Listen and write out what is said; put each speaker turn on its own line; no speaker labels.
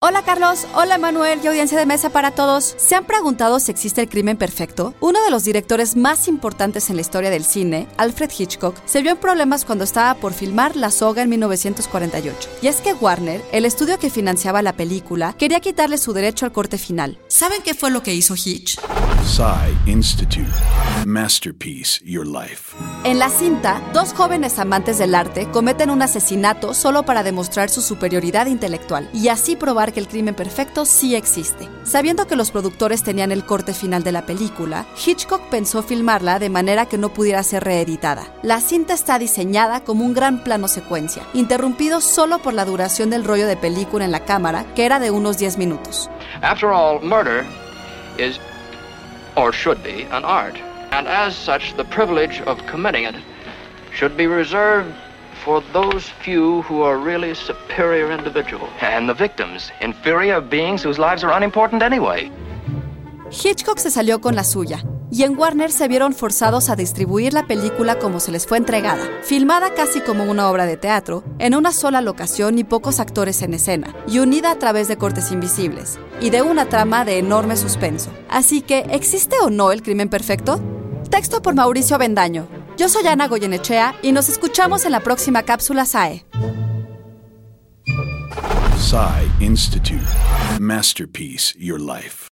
Hola Carlos, hola Manuel y audiencia de mesa para todos. ¿Se han preguntado si existe el crimen perfecto? Uno de los directores más importantes en la historia del cine, Alfred Hitchcock, se vio en problemas cuando estaba por filmar La Soga en 1948. Y es que Warner, el estudio que financiaba la película, quería quitarle su derecho al corte final. ¿Saben qué fue lo que hizo Hitch?
Psy Institute. Masterpiece Your Life.
En la cinta, dos jóvenes amantes del arte cometen un asesinato solo para demostrar su superioridad intelectual y así probar que el crimen perfecto sí existe. Sabiendo que los productores tenían el corte final de la película, Hitchcock pensó filmarla de manera que no pudiera ser reeditada. La cinta está diseñada como un gran plano secuencia, interrumpido solo por la duración del rollo de película en la cámara, que era de unos 10 minutos.
After all, murder is, or should be, an art. And as such, the privilege of committing it should be reserved for those few who are really superior individuals.
And the victims, inferior beings whose lives are unimportant anyway.
Hitchcock se salió con la suya, y en Warner se vieron forzados a distribuir la película como se les fue entregada, filmada casi como una obra de teatro, en una sola locación y pocos actores en escena, y unida a través de cortes invisibles, y de una trama de enorme suspenso. Así que, ¿existe o no el crimen perfecto? Texto por Mauricio Bendaño. Yo soy Ana Goyenechea y nos escuchamos en la próxima cápsula SAE.
Psy Institute. Masterpiece Your Life.